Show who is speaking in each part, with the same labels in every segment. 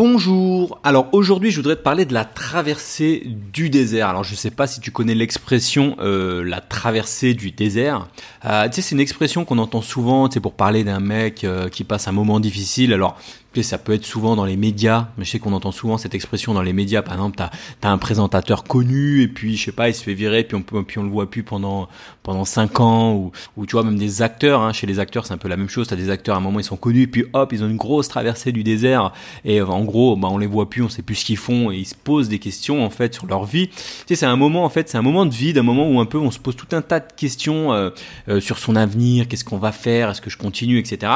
Speaker 1: Bonjour. Alors aujourd'hui, je voudrais te parler de la traversée du désert. Alors je ne sais pas si tu connais l'expression euh, la traversée du désert. Euh, tu sais, c'est une expression qu'on entend souvent, pour parler d'un mec euh, qui passe un moment difficile. Alors ça peut être souvent dans les médias, mais je sais qu'on entend souvent cette expression dans les médias. Par exemple, t'as as un présentateur connu et puis je sais pas, il se fait virer, puis on puis on le voit plus pendant pendant cinq ans, ou, ou tu vois même des acteurs. Hein, chez les acteurs, c'est un peu la même chose. T'as des acteurs à un moment ils sont connus, puis hop, ils ont une grosse traversée du désert et en gros, bah on les voit plus, on sait plus ce qu'ils font et ils se posent des questions en fait sur leur vie. Tu sais, c'est un moment en fait, c'est un moment de vide, un moment où un peu on se pose tout un tas de questions euh, euh, sur son avenir, qu'est-ce qu'on va faire, est-ce que je continue, etc.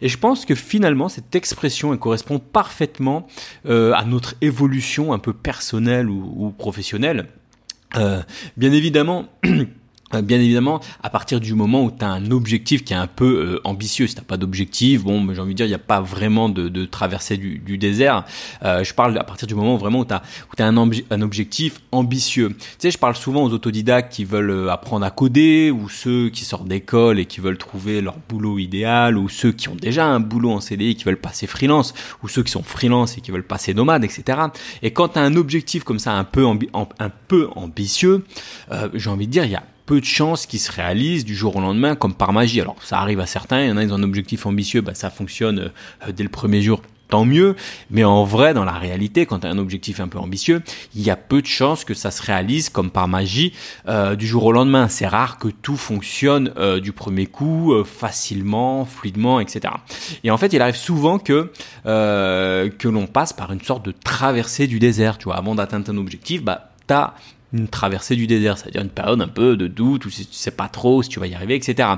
Speaker 1: Et je pense que finalement cette expression correspond parfaitement euh, à notre évolution un peu personnelle ou, professionnelle. Bien évidemment, bien évidemment, à partir du moment où tu as un objectif qui est un peu euh, ambitieux, si t'as pas d'objectif, bon, j'ai envie de dire, il n'y a pas vraiment de, traversée du, désert. Euh, je parle à partir du moment où vraiment où tu as, as un, objectif ambitieux. Tu sais, je parle souvent aux autodidactes qui veulent euh, apprendre à coder, ou ceux qui sortent d'école et qui veulent trouver leur boulot idéal, ou ceux qui ont déjà un boulot en CDI et qui veulent passer freelance, ou ceux qui sont freelance et qui veulent passer nomade, etc. Et quand tu as un objectif comme ça un peu, un peu ambitieux, euh, j'ai envie de dire, il y a peu de chances qu'ils se réalisent du jour au lendemain comme par magie. Alors ça arrive à certains, il y en a ils ont un objectif ambitieux, bah, ça fonctionne euh, dès le premier jour, tant mieux. Mais en vrai, dans la réalité, quand tu as un objectif un peu ambitieux, il y a peu de chances que ça se réalise comme par magie euh, du jour au lendemain. C'est rare que tout fonctionne euh, du premier coup, facilement, fluidement, etc. Et en fait, il arrive souvent que que l'on passe par une sorte de traversée du désert. Tu vois, avant d'atteindre un objectif, bah t'as une traversée du désert, c'est-à-dire une période un peu de doute où tu sais pas trop si tu vas y arriver, etc.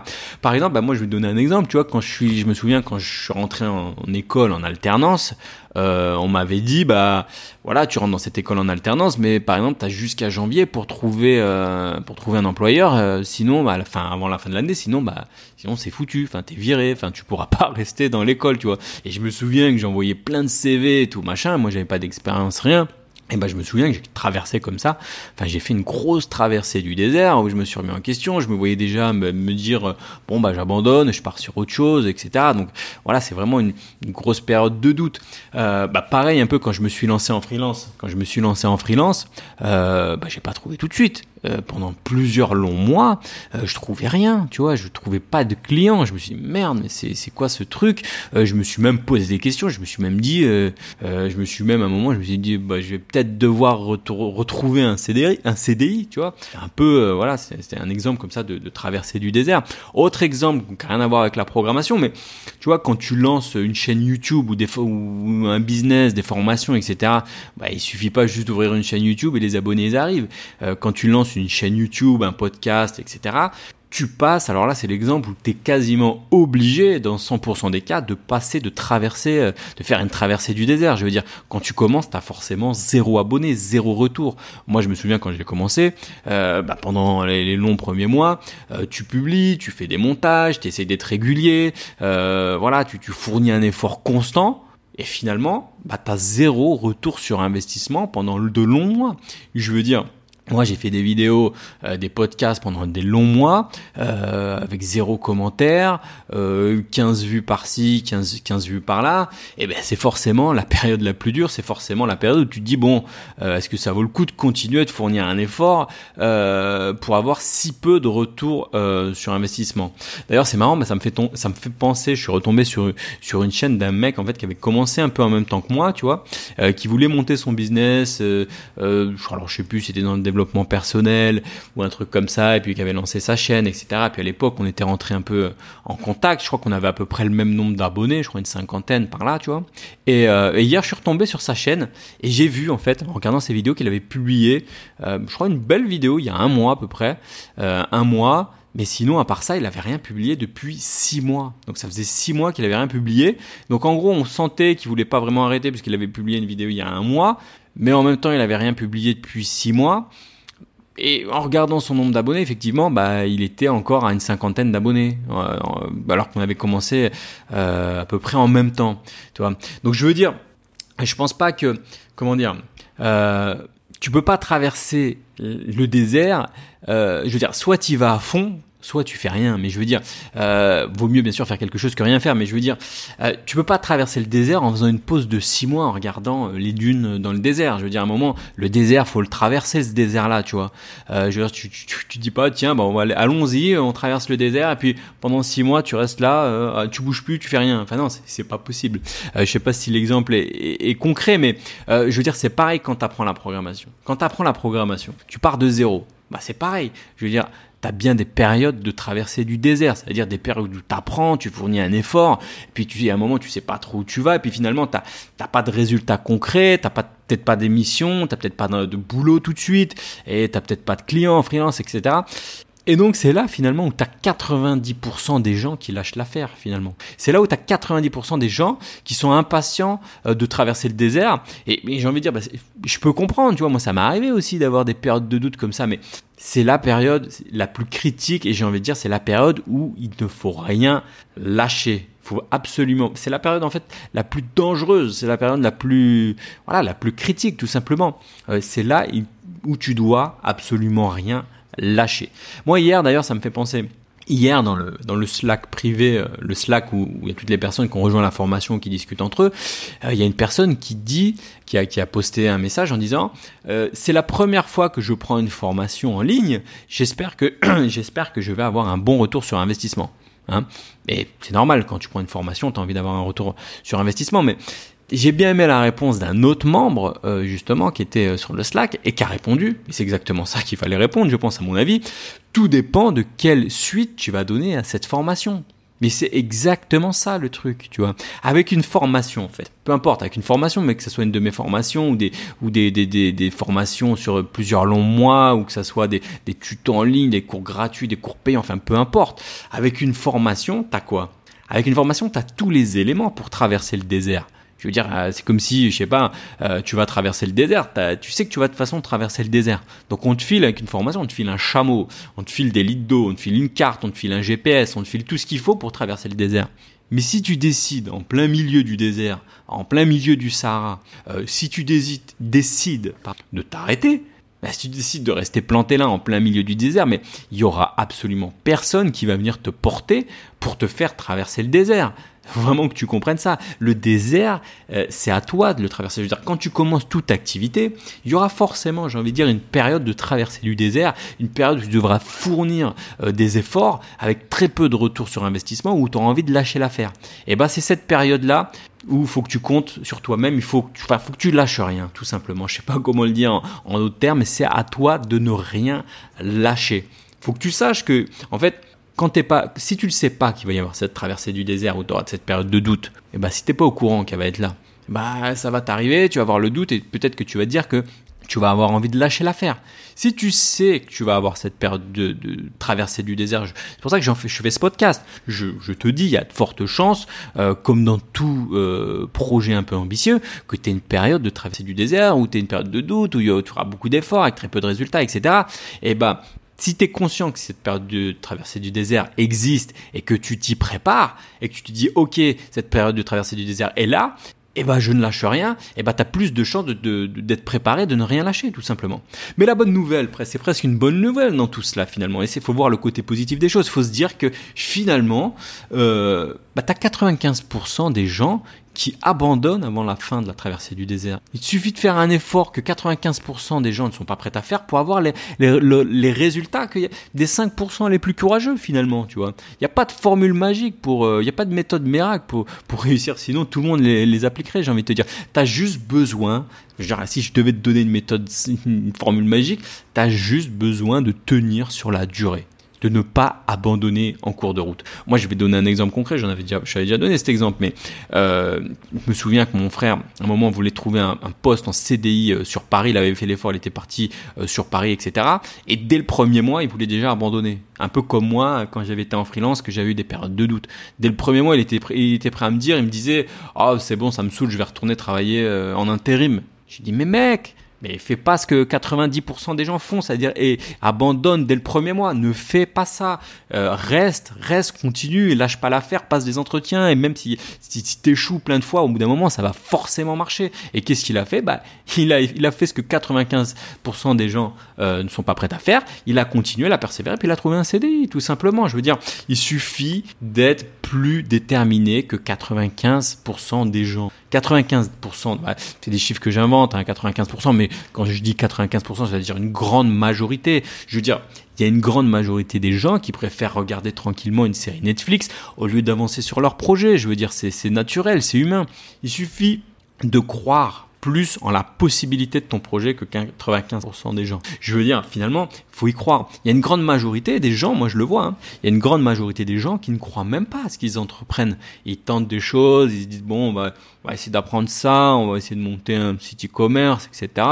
Speaker 1: Par exemple, bah moi je vais te donner un exemple, tu vois, quand je suis, je me souviens quand je suis rentré en, école en alternance, euh, on m'avait dit bah voilà tu rentres dans cette école en alternance, mais par exemple tu as jusqu'à janvier pour trouver euh, pour trouver un employeur, euh, sinon bah, fin, avant la fin de l'année, sinon bah sinon c'est foutu, enfin t'es viré, enfin tu pourras pas rester dans l'école, tu vois. Et je me souviens que j'envoyais plein de CV et tout machin, moi j'avais pas d'expérience rien. Et ben je me souviens que j'ai traversé comme ça. Enfin, j'ai fait une grosse traversée du désert où je me suis remis en question. Je me voyais déjà me, dire euh, bon bah j'abandonne, je pars sur autre chose, etc. Donc voilà, c'est vraiment une, grosse période de doute. Euh, bah pareil un peu quand je me suis lancé en freelance. Quand je me suis lancé en freelance, euh, bah j'ai pas trouvé tout de suite. Euh, pendant plusieurs longs mois, euh, je trouvais rien, tu vois, je trouvais pas de clients. Je me suis dit, merde, mais c'est, quoi ce truc? Euh, Je me suis même posé des questions, je me suis même dit, je me suis même à un moment, je me suis dit, bah, je vais peut-être devoir retrouver un CDI, un CDI, tu vois. Un peu, voilà, c'était un exemple comme ça de, de traverser du désert. Autre exemple, qui n'a rien à voir avec la programmation, mais tu vois, quand tu lances une chaîne YouTube ou, des, ou un business, des formations, etc., bah, il suffit pas juste d'ouvrir une chaîne YouTube et les abonnés arrivent. quand tu lances une chaîne YouTube, un podcast, etc., tu passes, alors là c'est l'exemple où tu es quasiment obligé dans 100% des cas de passer, de traverser, euh, de faire une traversée du désert. Je veux dire, quand tu commences, tu as forcément zéro abonné, zéro retour. Moi je me souviens quand j'ai commencé, euh, bah, pendant les, longs premiers mois, euh, tu publies, tu fais des montages, tu essaies d'être régulier, voilà, tu, fournis un effort constant. Et finalement, bah, tu as zéro retour sur investissement pendant de longs mois. Je veux dire, moi, j'ai fait des vidéos, euh, des podcasts pendant des longs mois, euh, avec zéro commentaire, euh, 15 vues par-ci, 15, 15 vues par-là. Et ben, c'est forcément la période la plus dure, c'est forcément la période où tu te dis bon, euh, est-ce que ça vaut le coup de continuer de fournir un effort euh, pour avoir si peu de retour sur investissement? D'ailleurs, c'est marrant, mais ça me fait ça me fait penser. Je suis retombé sur sur une chaîne d'un mec en fait qui avait commencé un peu en même temps que moi, tu vois, qui voulait monter son business. alors, je sais plus, c'était dans le personnel ou un truc comme ça, et puis qui avait lancé sa chaîne, etc. Et puis à l'époque, on était rentré un peu en contact. Je crois qu'on avait à peu près le même nombre d'abonnés, je crois une cinquantaine par là, tu vois. Et, euh, hier, je suis retombé sur sa chaîne et j'ai vu en fait, en regardant ses vidéos, qu'il avait publié, euh, je crois une belle vidéo il y a un mois à peu près, euh, un mois. Mais sinon, à part ça, il avait rien publié depuis six mois. Donc ça faisait six mois qu'il avait rien publié. Donc en gros, on sentait qu'il voulait pas vraiment arrêter puisqu'il avait publié une vidéo il y a un mois mais en même temps il avait rien publié depuis six mois. Et en regardant son nombre d'abonnés, effectivement, bah, il était encore à une cinquantaine d'abonnés, euh, alors qu'on avait commencé euh, à peu près en même temps. Tu vois Donc je veux dire, je pense pas que, comment dire, euh, tu peux pas traverser le désert. Euh, je veux dire, soit tu vas à fond, soit tu fais rien. Mais je veux dire, euh, vaut mieux bien sûr faire quelque chose que rien faire. Mais je veux dire, euh, tu peux pas traverser le désert en faisant une pause de six mois en regardant euh, les dunes dans le désert. Je veux dire, à un moment, le désert, faut le traverser ce désert-là, tu vois. Euh, je veux dire, tu, dis pas, tiens, allons-y, on traverse le désert et puis pendant six mois, tu restes là, euh, tu bouges plus, tu fais rien. Enfin non, c'est pas possible. Je sais pas si l'exemple est, est, concret, mais je veux dire, c'est pareil quand tu apprends la programmation. Quand tu apprends la programmation, tu pars de zéro. Bah c'est pareil. Je veux dire, tu as bien des périodes de traversée du désert, c'est-à-dire des périodes où tu apprends, tu fournis un effort, puis tu, à un moment tu sais pas trop où tu vas, et puis finalement tu n'as pas de résultats concrets, tu pas peut-être pas d'émission, tu peut-être pas de, boulot tout de suite, et tu peut-être pas de clients, freelance, etc. Et donc c'est là finalement où tu as 90% des gens qui lâchent l'affaire finalement. C'est là où tu as 90% des gens qui sont impatients euh, de traverser le désert. Et, j'ai envie de dire, bah, je peux comprendre, tu vois, moi ça m'est arrivé aussi d'avoir des périodes de doute comme ça, mais c'est la période la plus critique et j'ai envie de dire c'est la période où il ne faut rien lâcher. Faut absolument. C'est la période en fait la plus dangereuse. C'est la période la plus voilà la plus critique tout simplement. Euh, c'est là où tu dois absolument rien lâcher. Moi hier d'ailleurs ça me fait penser hier dans le dans le Slack privé, euh, le Slack où, il y a toutes les personnes qui ont rejoint la formation qui discutent entre eux, euh, il y a une personne qui dit, qui a qui a posté un message en disant, euh, c'est la première fois que je prends une formation en ligne, j'espère que j'espère que je vais avoir un bon retour sur investissement. Hein et c'est normal quand tu prends une formation, tu as envie d'avoir un retour sur investissement, mais j'ai bien aimé la réponse d'un autre membre, euh, justement, qui était euh, sur le Slack et qui a répondu. Et c'est exactement ça qu'il fallait répondre, je pense, à mon avis. Tout dépend de quelle suite tu vas donner à cette formation. Mais c'est exactement ça le truc, tu vois. Avec une formation, en fait. Peu importe, avec une formation, mais que ce soit une de mes formations ou des, ou des, des, des, des formations sur plusieurs longs mois ou que ce soit des, des tutos en ligne, des cours gratuits, des cours payants, enfin, peu importe. Avec une formation, t'as quoi? Avec une formation, t'as tous les éléments pour traverser le désert. Je veux dire, euh, c'est comme si, je sais pas, euh, tu vas traverser le désert. Tu sais que tu vas de toute façon traverser le désert. Donc on te file avec une formation, on te file un chameau, on te file des litres d'eau, on te file une carte, on te file un GPS, on te file tout ce qu'il faut pour traverser le désert. Mais si tu décides en plein milieu du désert, en plein milieu du Sahara, euh, si tu décides, de t'arrêter, bah, si tu décides de rester planté là en plein milieu du désert, mais il y aura absolument personne qui va venir te porter pour te faire traverser le désert. Vraiment que tu comprennes ça. Le désert, euh, c'est à toi de le traverser. Je veux dire, quand tu commences toute activité, il y aura forcément, j'ai envie de dire, une période de traversée du désert, une période où tu devras fournir euh, des efforts avec très peu de retour sur investissement, où tu auras envie de lâcher l'affaire. Et ben, c'est cette période-là où il faut que tu comptes sur toi-même, il faut que, tu, enfin, faut que tu lâches rien, tout simplement. Je sais pas comment le dire en, en d'autres termes, mais c'est à toi de ne rien lâcher. Faut que tu saches que, en fait, quand t'es pas, si tu le sais pas qu'il va y avoir cette traversée du désert où tu auras cette période de doute, et bah si t'es pas au courant qu'elle va être là, bah ça va t'arriver, tu vas avoir le doute et peut-être que tu vas te dire que tu vas avoir envie de lâcher l'affaire. Si tu sais que tu vas avoir cette période de, traversée du désert, c'est pour ça que fais, je fais ce podcast. Je, te dis, il y a de fortes chances, euh, comme dans tout euh, projet un peu ambitieux, que tu aies une période de traversée du désert, ou tu aies une période de doute, où tu feras beaucoup d'efforts avec très peu de résultats, etc. Et bah si tu es conscient que cette période de traversée du désert existe et que tu t'y prépares et que tu te dis ok cette période de traversée du désert est là, eh ben je ne lâche rien, eh ben t'as plus de chances d'être préparé, de ne rien lâcher tout simplement. Mais la bonne nouvelle, c'est presque une bonne nouvelle dans tout cela finalement. Et il faut voir le côté positif des choses. Faut se dire que finalement, euh, bah, t'as 95% des gens qui abandonnent avant la fin de la traversée du désert. Il suffit de faire un effort que 95% des gens ne sont pas prêts à faire pour avoir les, les, les résultats que des 5% les plus courageux finalement, tu vois. Il n'y a pas de formule magique pour, euh, il n'y a pas de méthode miracle pour, pour réussir, sinon tout le monde les, appliquerait, j'ai envie de te dire. Tu as juste besoin, si je devais te donner une méthode, une formule magique, tu as juste besoin de tenir sur la durée de ne pas abandonner en cours de route. Moi, je vais donner un exemple concret. J'en avais déjà, je déjà donné cet exemple, mais euh, je me souviens que mon frère, à un moment, voulait trouver un, poste en CDI euh, sur Paris. Il avait fait l'effort, il était parti euh, sur Paris, etc. Et dès le premier mois, il voulait déjà abandonner. Un peu comme moi, quand j'avais été en freelance, que j'avais eu des périodes de doute. Dès le premier mois, il était, prêt, il était prêt à me dire, il me disait, oh, c'est bon, ça me saoule, je vais retourner travailler en intérim. J'ai dit, mais mec, mais fais pas ce que 90% des gens font, c'est-à-dire et abandonne dès le premier mois. Ne fais pas ça. Euh, reste, reste, continue, et lâche pas l'affaire, passe des entretiens et même si si, si t'échoues plein de fois, au bout d'un moment, ça va forcément marcher. Et qu'est-ce qu'il a fait? Bah, il a il a fait ce que 95% des gens euh, ne sont pas prêts à faire. Il a continué, il a persévéré, puis il a trouvé un CDI, tout simplement. Je veux dire, il suffit d'être plus déterminé que 95% des gens. 95%, bah, c'est des chiffres que j'invente, hein, 95%, mais quand je dis 95%, c'est-à-dire une grande majorité. Je veux dire, il y a une grande majorité des gens qui préfèrent regarder tranquillement une série Netflix au lieu d'avancer sur leur projet. Je veux dire, c'est naturel, c'est humain. Il suffit de croire plus en la possibilité de ton projet que 95% des gens. Je veux dire, finalement, faut y croire. Il y a une grande majorité des gens, moi je le vois, hein, il y a une grande majorité des gens qui ne croient même pas à ce qu'ils entreprennent. Ils tentent des choses, ils se disent bon, bah, on va essayer d'apprendre ça, on va essayer de monter un site e-commerce, etc.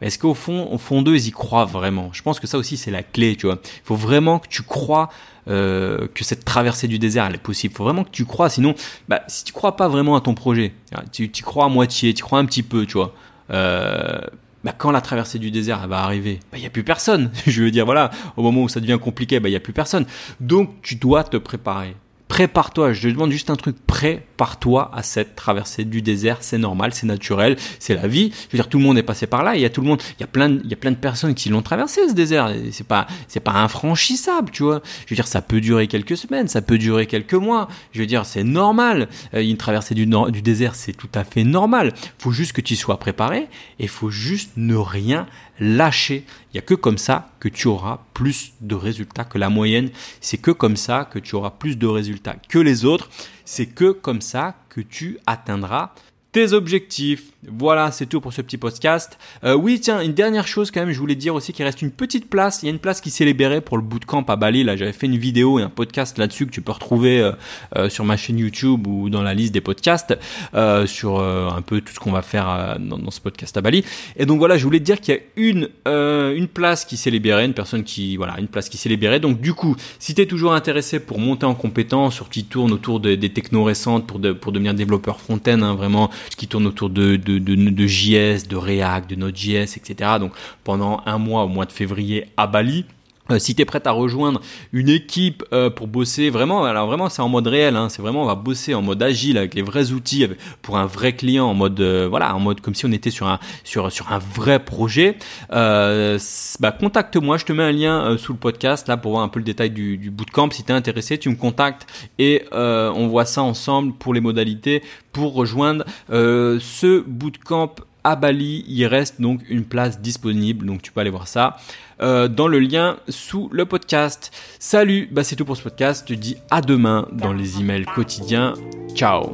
Speaker 1: Mais est-ce qu'au fond, au fond d'eux, ils y croient vraiment? Je pense que ça aussi c'est la clé, tu vois. Il faut vraiment que tu crois euh, que cette traversée du désert elle est possible. Il faut vraiment que tu crois, sinon, bah, si tu crois pas vraiment à ton projet, tu, tu crois à moitié, tu crois un petit peu, tu vois. Euh, bah, quand la traversée du désert elle va arriver, il bah, n'y a plus personne. Je veux dire, voilà, au moment où ça devient compliqué, il bah, n'y a plus personne. Donc tu dois te préparer. Prépare-toi, je te demande juste un truc, prépare-toi à cette traversée du désert, c'est normal, c'est naturel, c'est la vie. Je veux dire, tout le monde est passé par là, il y a tout le monde, il y a plein de, personnes qui l'ont traversé ce désert, c'est pas, pas infranchissable, tu vois. Je veux dire, ça peut durer quelques semaines, ça peut durer quelques mois. Je veux dire, c'est normal. Euh, une traversée du, du désert, c'est tout à fait normal. Faut juste que tu sois préparé et faut juste ne rien lâcher. Il n'y a que comme ça que tu auras plus de résultats que la moyenne. C'est que comme ça que tu auras plus de résultats que les autres. C'est que comme ça que tu atteindras tes objectifs. Voilà, c'est tout pour ce petit podcast. Euh, oui, tiens, une dernière chose quand même, je voulais dire aussi qu'il reste une petite place. Il y a une place qui s'est libérée pour le bootcamp à Bali. Là, j'avais fait une vidéo et un podcast là-dessus que tu peux retrouver euh, euh, sur ma chaîne YouTube ou dans la liste des podcasts euh, sur euh, un peu tout ce qu'on va faire euh, dans, ce podcast à Bali. Et donc voilà, je voulais te dire qu'il y a une une place qui s'est libérée, une personne qui voilà, une place qui s'est libérée. Donc du coup, si tu es toujours intéressé pour monter en compétence sur qui tourne autour de, des technos récentes pour de, pour devenir développeur front-end, hein, vraiment ce qui tourne autour de, de, de, de JS, de React, de Node.js, etc. Donc pendant un mois au mois de février à Bali. Euh, si tu es à rejoindre une équipe euh, pour bosser vraiment, alors vraiment c'est en mode réel, hein, c'est vraiment on va bosser en mode agile avec les vrais outils pour un vrai client en mode euh, voilà en mode comme si on était sur un sur sur un vrai projet. Euh, bah contacte-moi, je te mets un lien sous le podcast là pour voir un peu le détail du, du bootcamp. Si tu es intéressé, tu me contactes et on voit ça ensemble pour les modalités pour rejoindre ce bootcamp à Bali. Il reste donc une place disponible, donc tu peux aller voir ça euh, dans le lien sous le podcast. Salut, bah c'est tout pour ce podcast. Je te dis à demain dans les emails quotidiens. Ciao.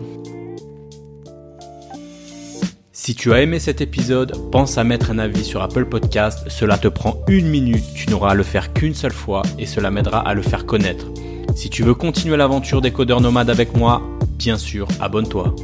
Speaker 1: Si tu as aimé cet épisode, pense à mettre un avis sur Apple Podcast. Cela te prend une minute, tu n'auras à le faire qu'une seule fois et cela m'aidera à le faire connaître. Si tu veux continuer l'aventure des codeurs nomades avec moi, bien sûr, abonne-toi.